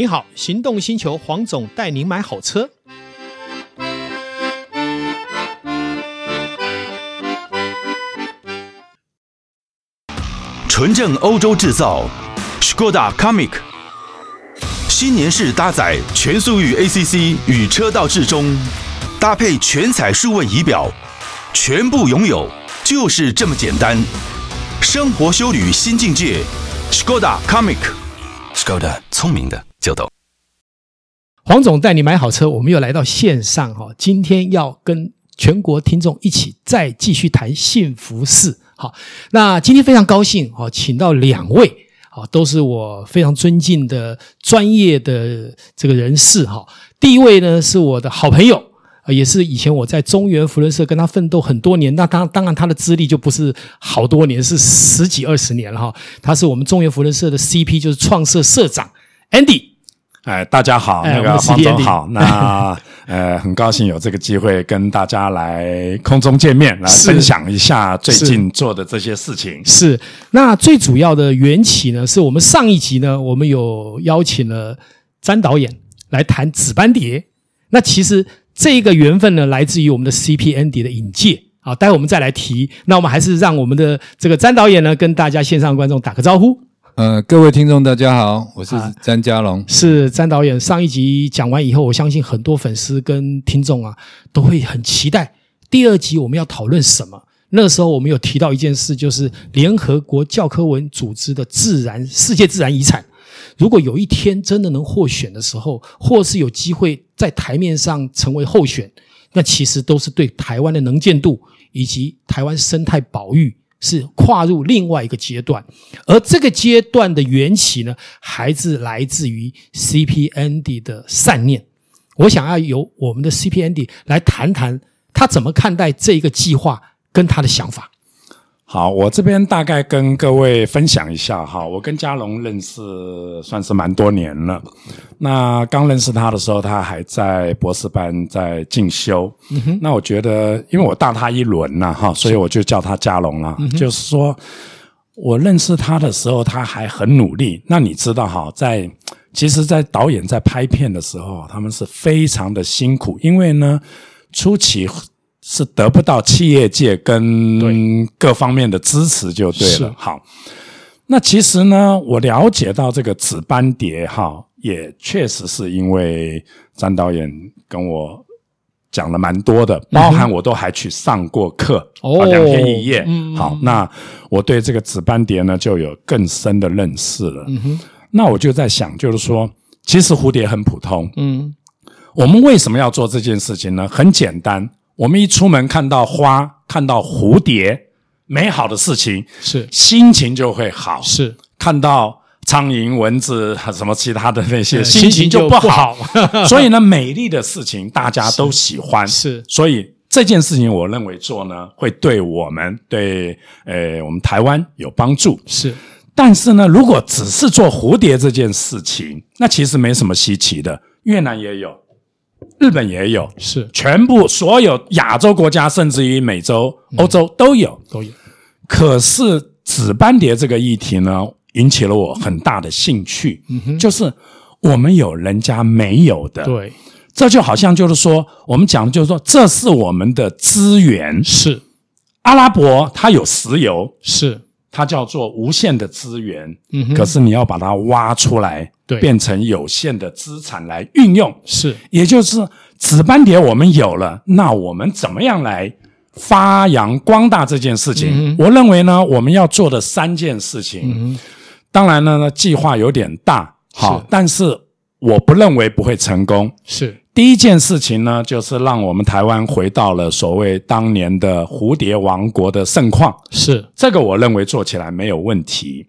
你好，行动星球黄总带您买好车。纯正欧洲制造，Škoda Kamiq，新年式搭载全速域 ACC 与车道智中，搭配全彩数位仪表，全部拥有就是这么简单。生活修旅新境界，Škoda Kamiq，Škoda 聪明的。黄总带你买好车，我们又来到线上哈，今天要跟全国听众一起再继续谈幸福事。好，那今天非常高兴哈，请到两位啊，都是我非常尊敬的专业的这个人士哈。第一位呢是我的好朋友，也是以前我在中原福伦社跟他奋斗很多年。那当当然他的资历就不是好多年，是十几二十年了哈。他是我们中原福伦社的 CP，就是创社社长 Andy。哎，大家好，那个黄总好，那 呃，很高兴有这个机会跟大家来空中见面，来分享一下最近做的这些事情。是，是，那最主要的缘起呢，是我们上一集呢，我们有邀请了詹导演来谈紫斑蝶。那其实这个缘分呢，来自于我们的 CP Andy 的引介。好，待会我们再来提。那我们还是让我们的这个詹导演呢，跟大家线上观众打个招呼。呃，各位听众，大家好，我是詹家龙，啊，是詹导演。上一集讲完以后，我相信很多粉丝跟听众啊，都会很期待第二集我们要讨论什么。那个时候我们有提到一件事，就是联合国教科文组织的自然世界自然遗产，如果有一天真的能获选的时候，或是有机会在台面上成为候选，那其实都是对台湾的能见度以及台湾生态保育。是跨入另外一个阶段，而这个阶段的缘起呢，还是来自于 CPND 的善念。我想要由我们的 CPND 来谈谈他怎么看待这一个计划跟他的想法。好，我这边大概跟各位分享一下哈，我跟嘉龙认识算是蛮多年了。那刚认识他的时候，他还在博士班在进修。嗯。那我觉得，因为我大他一轮呐，哈，所以我就叫他嘉龙了。嗯。就是说，我认识他的时候，他还很努力。那你知道哈，在其实，在导演在拍片的时候，他们是非常的辛苦，因为呢，初期。是得不到企业界跟各方面的支持就对了。好，那其实呢，我了解到这个紫斑蝶哈，也确实是因为张导演跟我讲了蛮多的，包含我都还去上过课哦，两天一夜。好，那我对这个紫斑蝶呢就有更深的认识了。那我就在想，就是说，其实蝴蝶很普通。嗯，我们为什么要做这件事情呢？很简单。我们一出门看到花，看到蝴蝶，美好的事情是心情就会好。是看到苍蝇、蚊子什么其他的那些，心情就不好。所以呢，美丽的事情大家都喜欢。是，所以这件事情我认为做呢，会对我们对呃我们台湾有帮助。是，但是呢，如果只是做蝴蝶这件事情，那其实没什么稀奇的。越南也有。日本也有，是。全部所有亚洲国家，甚至于美洲、欧洲都有，都有。可是紫斑蝶这个议题呢，引起了我很大的兴趣。嗯哼，就是我们有人家没有的，对，这就好像就是说，我们讲的就是说，这是我们的资源。是。阿拉伯，它有石油，是它叫做无限的资源。嗯哼，可是你要把它挖出来。对，变成有限的资产来运用，是，也就是紫斑蝶我们有了，那我们怎么样来发扬光大这件事情？嗯、我认为呢，我们要做的三件事情，嗯、当然呢，计划有点大，好，是，但是我不认为不会成功。是，第一件事情呢，就是让我们台湾回到了所谓当年的蝴蝶王国的盛况。是，这个我认为做起来没有问题。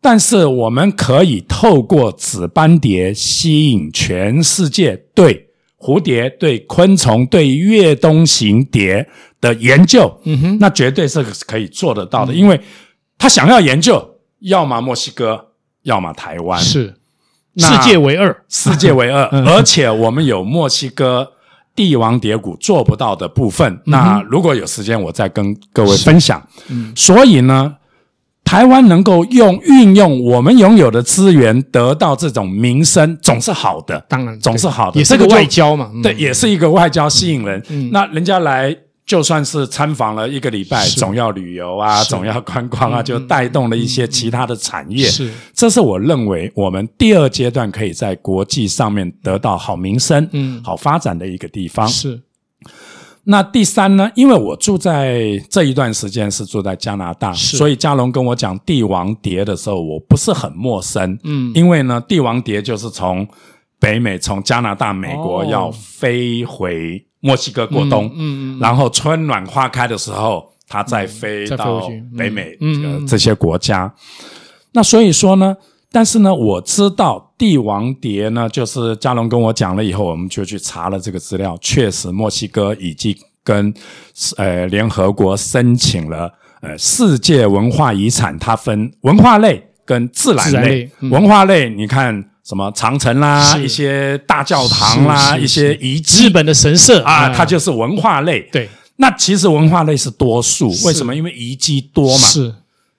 但是我们可以透过紫斑蝶吸引全世界对蝴蝶、对昆虫、对越冬型蝶的研究，嗯哼，那绝对是可以做得到的，因为他想要研究，要么墨西哥，要么台湾，是世界为二，世界为二，而且我们有墨西哥帝王蝶谷做不到的部分，那如果有时间，我再跟各位分享。嗯，所以呢。台湾能够用运用我们拥有的资源得到这种名声，总是好的。当然，总是好的，也是个外交嘛。对，也是一个外交吸引人。嗯，那人家来就算是参访了一个礼拜，总要旅游啊，总要观光啊，就带动了一些其他的产业。是，这是我认为我们第二阶段可以在国际上面得到好名声、嗯，好发展的一个地方。是。那第三呢？因为我住在这一段时间是住在加拿大，所以嘉龙跟我讲帝王蝶的时候，我不是很陌生。嗯，因为呢，帝王蝶就是从北美、从加拿大、美国要飞回墨西哥过冬，嗯嗯，然后春暖花开的时候，它再飞到北美这些国家。那所以说呢。但是呢，我知道帝王蝶呢，就是嘉龙跟我讲了以后，我们就去查了这个资料。确实，墨西哥已经跟呃联合国申请了呃世界文化遗产，它分文化类跟自然类。然类嗯、文化类，你看什么长城啦，一些大教堂啦，一些遗迹，日本的神社啊，它就是文化类。对，那其实文化类是多数，为什么？因为遗迹多嘛。是，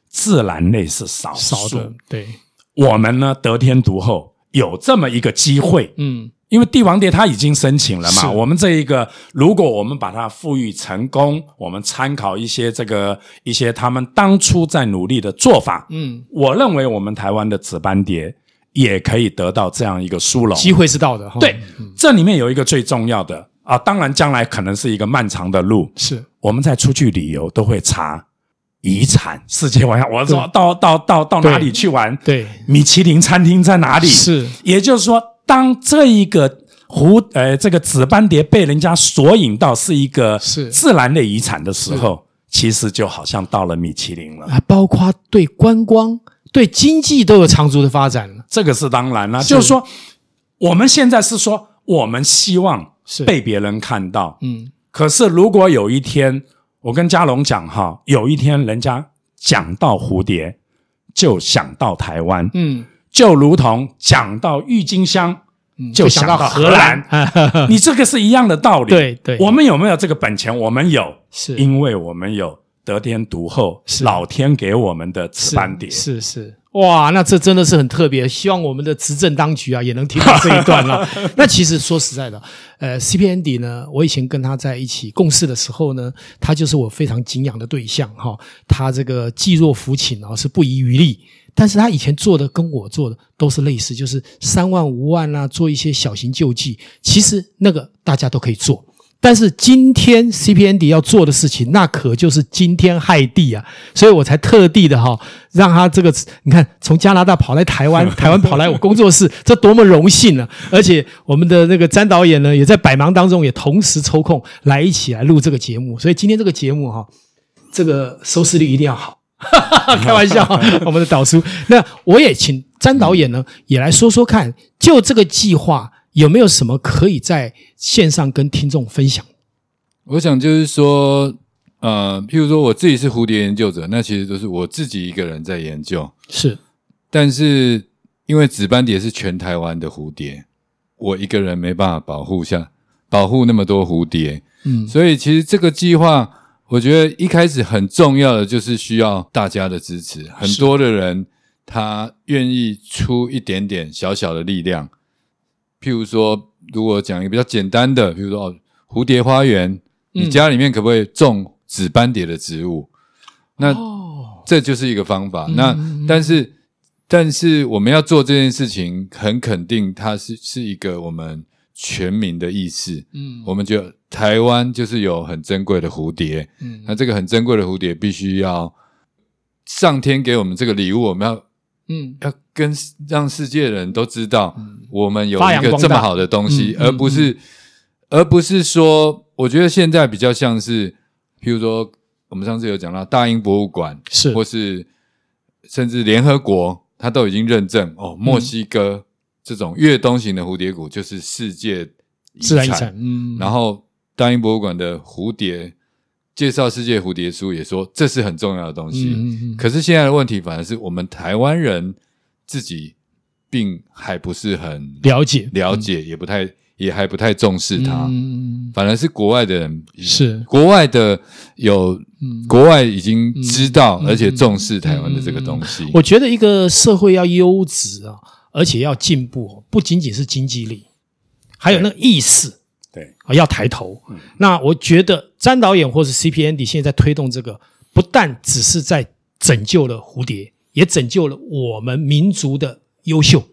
自然类是少数。少的，对。我们呢，得天独厚，有这么一个机会，嗯，因为帝王蝶它已经申请了嘛，我们这一个，如果我们把它赋予成功，我们参考一些这个一些他们当初在努力的做法，嗯，我认为我们台湾的紫斑蝶也可以得到这样一个殊荣，机会是到的，对，嗯，这里面有一个最重要的啊，当然将来可能是一个漫长的路，是。我们在出去旅游都会查。遗产世界玩，我说到到到到哪里去玩？对，米其林餐厅在哪里？是，也就是说，当这一个蝴呃这个紫斑蝶被人家索引到是一个是。自然类遗产的时候，其实就好像到了米其林了。啊，包括对观光、对经济都有长足的发展。这个是当然了，就是说我们现在是说我们希望是。被别人看到，嗯，可是如果有一天。我跟嘉龙讲哈，有一天人家讲到蝴蝶，就想到台湾，嗯，就如同讲到郁金香，嗯，就想到荷兰，你这个是一样的道理。对对，我们有没有这个本钱？我们有，是。因为我们有得天独厚，是。老天给我们的紫斑蝶，是是。是哇，那这真的是很特别，希望我们的执政当局啊也能听到这一段了。那其实说实在的，呃，C P Andy 呢，我以前跟他在一起共事的时候呢，他就是我非常敬仰的对象哈、哦。他这个济弱扶倾啊，是不遗余力。但是他以前做的跟我做的都是类似，就是三万五万啊，做一些小型救济。其实那个大家都可以做。但是今天 CPND 要做的事情，那可就是惊天骇地啊！所以我才特地的哈，让他这个你看，从加拿大跑来台湾，台湾跑来我工作室，这多么荣幸啊！而且我们的那个詹导演呢，也在百忙当中也同时抽空来一起来录这个节目。所以今天这个节目哈，这个收视率一定要好，开玩笑，我们的导叔。那我也请詹导演呢，也来说说看，就这个计划。有没有什么可以在线上跟听众分享？我想就是说，呃，譬如说我自己是蝴蝶研究者，那其实都是我自己一个人在研究。是，但是因为紫斑蝶是全台湾的蝴蝶，我一个人没办法保护下保护那么多蝴蝶。嗯，所以其实这个计划，我觉得一开始很重要的就是需要大家的支持，很多的人他愿意出一点点小小的力量。譬如说，如果讲一个比较简单的，比如说蝴蝶花园，你家里面可不可以种紫斑蝶的植物？那这就是一个方法。那但是但是我们要做这件事情，很肯定它是是一个我们全民的意识。嗯，我们觉得台湾就是有很珍贵的蝴蝶。嗯，那这个很珍贵的蝴蝶必须要上天给我们这个礼物，我们要。嗯，要跟让世界的人都知道，我们有一个这么好的东西，而不是，而不是说，我觉得现在比较像是，譬如说，我们上次有讲到大英博物馆，是，或是甚至联合国，它都已经认证哦，墨西哥这种越冬型的蝴蝶谷就是世界自然遗产，嗯，然后大英博物馆的蝴蝶。介绍世界蝴蝶书也说这是很重要的东西，嗯嗯，可是现在的问题反而是我们台湾人自己并还不是很了解，了解也不太也还不太重视它，嗯，反而是国外的人是。国外的有，嗯。国外已经知道、嗯而且重视台湾的这个东西。我觉得一个社会要优质啊，而且要进步，不仅仅是经济力，还有那个意识，对啊，要抬头。那我觉得詹导演或是 CP Andy 现在在推动这个，不但只是在拯救了蝴蝶，也拯救了我们民族的优秀。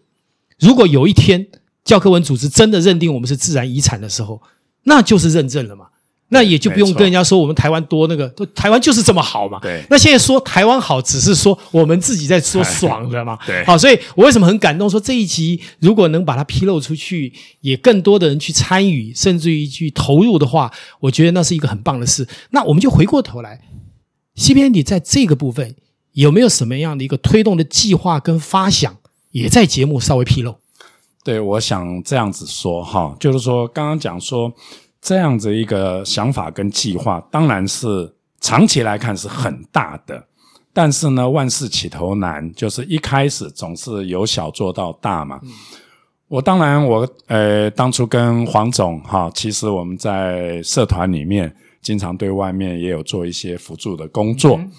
如果有一天教科文组织真的认定我们是自然遗产的时候，那就是认证了嘛。那也就不用跟人家说我们台湾多那个，台湾就是这么好嘛。对。那现在说台湾好，只是说我们自己在说爽的嘛。对。好，所以我为什么很感动？说这一集如果能把它披露出去，也更多的人去参与，甚至于去投入的话，我觉得那是一个很棒的事。那我们就回过头来，CP Andy 在这个部分有没有什么样的一个推动的计划跟发想，也在节目稍微披露？对，我想这样子说哈，就是说刚刚讲说。这样子一个想法跟计划，当然是长期来看是很大的，但是呢，万事起头难，就是一开始总是由小做到大嘛。嗯、我当然我，我呃当初跟黄总哈，其实我们在社团里面经常对外面也有做一些辅助的工作。嗯、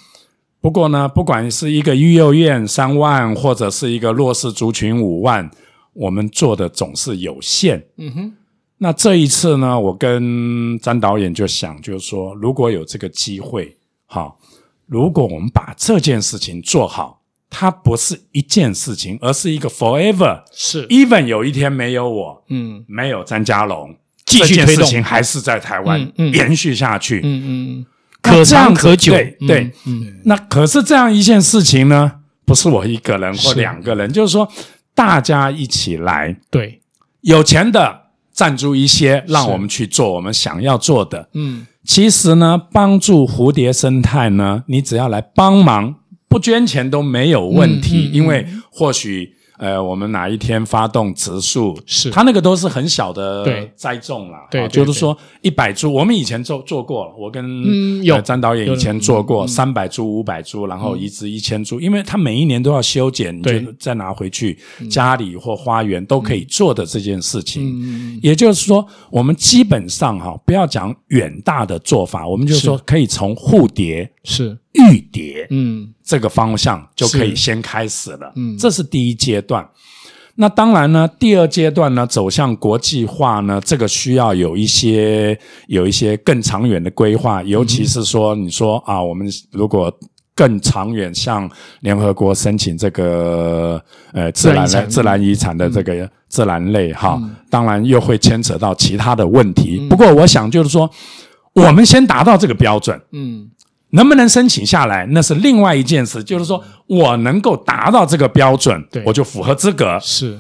不过呢，不管是一个育幼院三万，或者是一个弱势族群五万，我们做的总是有限。嗯哼。那这一次呢，我跟詹导演就想，就是说，如果有这个机会，好，如果我们把这件事情做好，它不是一件事情，而是一个 forever，是。Even 有一天没有我，嗯，没有詹家龙，继续推动，这件事情还是在台湾延续下去，嗯嗯，可长可久，对对，嗯，那可是这样一件事情呢，不是我一个人或两个人，就是说大家一起来，对，有钱的。赞助一些，让我们去做我们想要做的。嗯，其实呢，帮助蝴蝶生态呢，你只要来帮忙，不捐钱都没有问题，嗯嗯嗯、因为或许。呃，我们哪一天发动植树，是。它那个都是很小的栽种啦，对，就是说一百株，我们以前做做过了，我跟嗯有。詹导演以前做过三百株、五百株，然后移植一千株，因为它每一年都要修剪，你就再拿回去家里或花园都可以做的这件事情。也就是说，我们基本上哈，不要讲远大的做法，我们就说可以从蝴蝶是。玉蝶，嗯，这个方向就可以先开始了，嗯，这是第一阶段。那当然呢，第二阶段呢，走向国际化呢，这个需要有一些有一些更长远的规划，尤其是说，你说啊，我们如果更长远，向联合国申请这个呃自然类自然遗产的这个自然类哈，当然又会牵扯到其他的问题。不过我想就是说，我们先达到这个标准，嗯。能不能申请下来，那是另外一件事。就是说我能够达到这个标准，我就符合资格。是。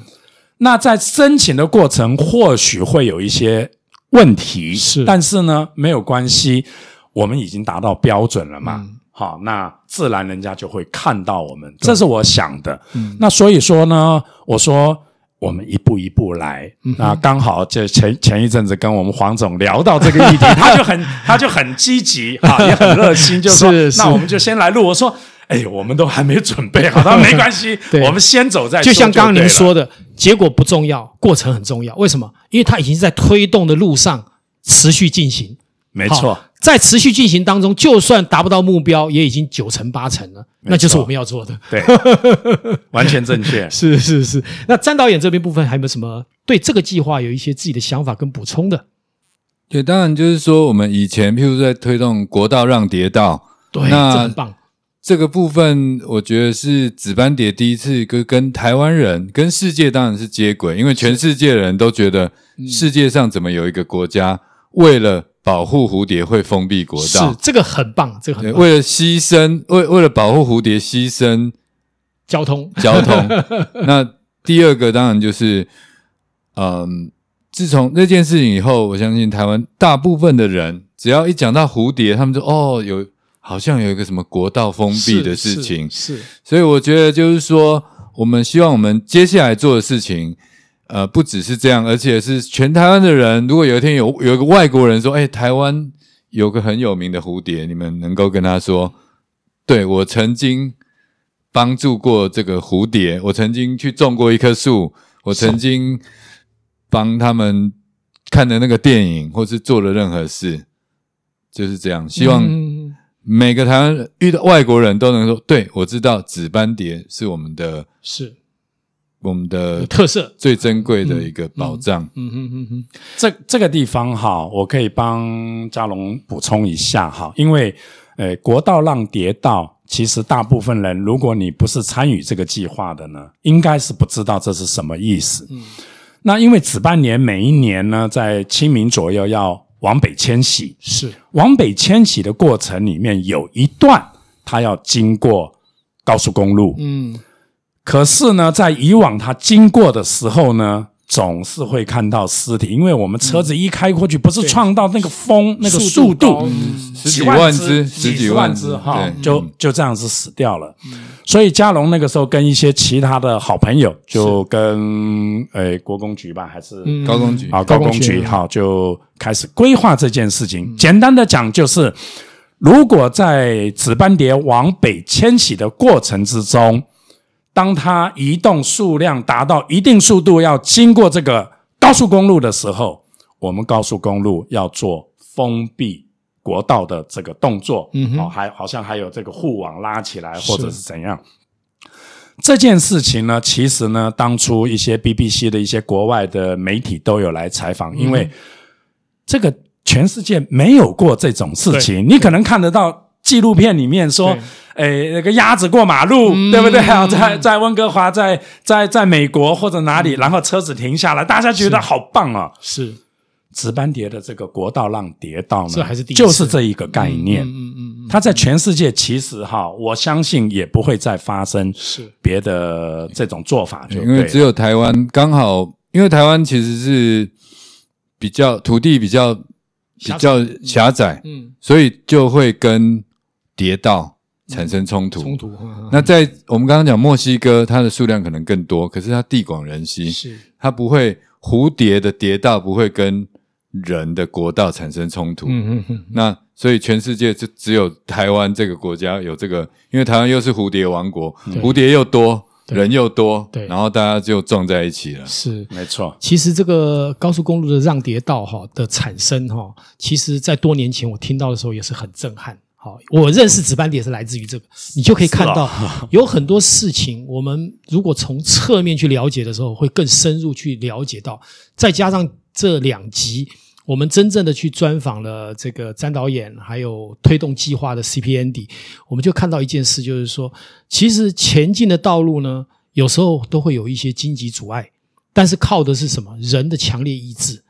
那在申请的过程，或许会有一些问题，是。但是呢，没有关系，我们已经达到标准了嘛。嗯、好，那自然人家就会看到我们。这是我想的。嗯。那所以说呢，我说。我们一步一步来，那刚好就前前一阵子跟我们黄总聊到这个议题，他就很他就很积极啊，也很热心，就说那我们就先来录。我说，哎，我们都还没准备好，他说没关系，我们先走再说就。就像刚刚您说的，结果不重要，过程很重要。为什么？因为他已经在推动的路上持续进行。没错，在持续进行当中，就算达不到目标，也已经九成八成了，那就是我们要做的。对，完全正确。是是是。那詹导演这边部分还有没有什么对这个计划有一些自己的想法跟补充的？对，当然就是说，我们以前譬如在推动国道让蝶道，对，那这很棒。这个部分我觉得是紫斑蝶第一次跟跟台湾人跟世界当然是接轨，因为全世界人都觉得世界上怎么有一个国家为了保护蝴蝶会封闭国道，是这个很棒，这个很棒。为了牺牲，为为了保护蝴蝶牺牲交通交通。那第二个当然就是，嗯，自从那件事情以后，我相信台湾大部分的人，只要一讲到蝴蝶，他们就哦，有好像有一个什么国道封闭的事情，是，是。所以我觉得就是说，我们希望我们接下来做的事情。呃，不只是这样，而且是全台湾的人。如果有一天有有一个外国人说：“哎，台湾有个很有名的蝴蝶，你们能够跟他说，对，我曾经帮助过这个蝴蝶，我曾经去种过一棵树，我曾经帮他们看的那个电影，或是做了任何事，就是这样。希望每个台湾遇到外国人都能说：“对，我知道紫斑蝶是我们的，是我们的特色，最珍贵的一个宝藏。”嗯嗯嗯嗯，这这个地方哈，我可以帮嘉龙补充一下哈，因为呃，国道让蝶道，其实大部分人，如果你不是参与这个计划的呢，应该是不知道这是什么意思。嗯。那因为子半年每一年呢，在清明左右要往北迁徙，是往北迁徙的过程里面有一段，它要经过高速公路。嗯，可是呢，在以往他经过的时候呢，总是会看到尸体，因为我们车子一开过去，不是撞到那个风那个速度，十几万只，十几万只哈，就就这样子死掉了。所以嘉龙那个时候跟一些其他的好朋友，就跟诶国工局吧，还是高工局啊，高工局哈，就开始规划这件事情。简单的讲，就是如果在紫斑蝶往北迁徙的过程之中。当它移动数量达到一定速度，要经过这个高速公路的时候，我们高速公路要做封闭国道的这个动作，嗯哼，哦，还好像还有这个护网拉起来，或者是怎样。这件事情呢，其实呢，当初一些 BBC 的一些国外的媒体都有来采访，因为这个全世界没有过这种事情，你可能看得到。纪录片里面说，诶，那个鸭子过马路，嗯、对不对？啊？在在温哥华，在在在美国或者哪里，然后车子停下来，大家觉得好棒啊！是。紫斑蝶的这个国道让蝶道呢，这还是第一就是。这一个概念。嗯嗯嗯，它在全世界其实哈，我相信也不会再发生是。别的这种做法就，因为只有台湾刚好，因为台湾其实是比较土地比较比较狭窄，嗯，所以就会跟。蝶道产生冲突，冲突。那在我们刚刚讲墨西哥，它的数量可能更多，可是它地广人稀，是它不会蝴蝶的蝶道不会跟人的国道产生冲突。嗯嗯嗯。那所以全世界就只有台湾这个国家有这个，因为台湾又是蝴蝶王国，蝴蝶又多，人又多，对，然后大家就撞在一起了。是，没错。其实这个高速公路的让跌道哈的产生哈，其实在多年前我听到的时候也是很震撼。好，我认识值班点是来自于这个，你就可以看到有很多事情，我们如果从侧面去了解的时候，会更深入去了解到。再加上这两集，我们真正的去专访了这个詹导演，还有推动计划的 CPND，我们就看到一件事，就是说，其实前进的道路呢，有时候都会有一些荆棘阻碍，但是靠的是什么？人的强烈意志，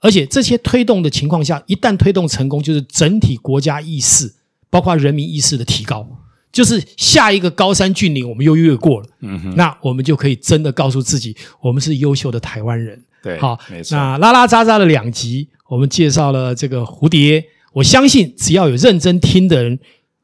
而且这些推动的情况下，一旦推动成功，就是整体国家意识。包括人民意识的提高，就是下一个高山峻岭，我们又越过了。嗯哼，那我们就可以真的告诉自己，我们是优秀的台湾人。对，好，没错。那拉拉杂杂的两集，我们介绍了这个蝴蝶。我相信，只要有认真听的人，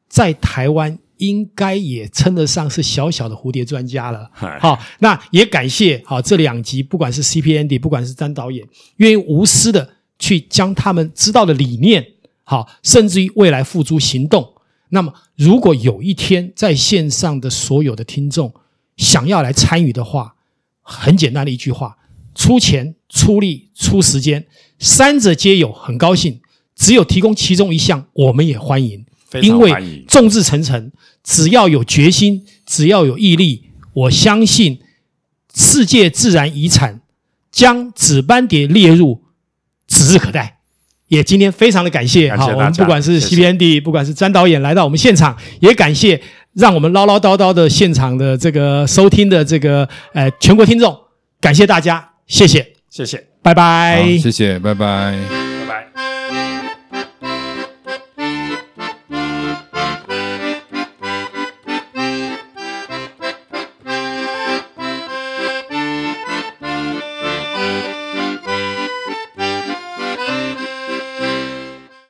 在台湾应该也称得上是小小的蝴蝶专家了。好，那也感谢好这两集，不管是 CPND，不管是张导演，愿意无私的去将他们知道的理念。好，甚至于未来付诸行动。那么，如果有一天在线上的所有的听众想要来参与的话，很简单的一句话：出钱、出力、出时间，三者皆有，很高兴。只有提供其中一项，我们也欢迎。欢迎，因为众志成城，只要有决心，只要有毅力，我相信世界自然遗产将紫斑蝶列入，指日可待。也今天非常的感谢，好，我们不管是 C B N D，不管是詹导演来到我们现场，也感谢让我们唠唠叨叨的现场的这个收听的这个呃全国听众，感谢大家，谢谢，谢谢，拜拜，谢谢，拜拜。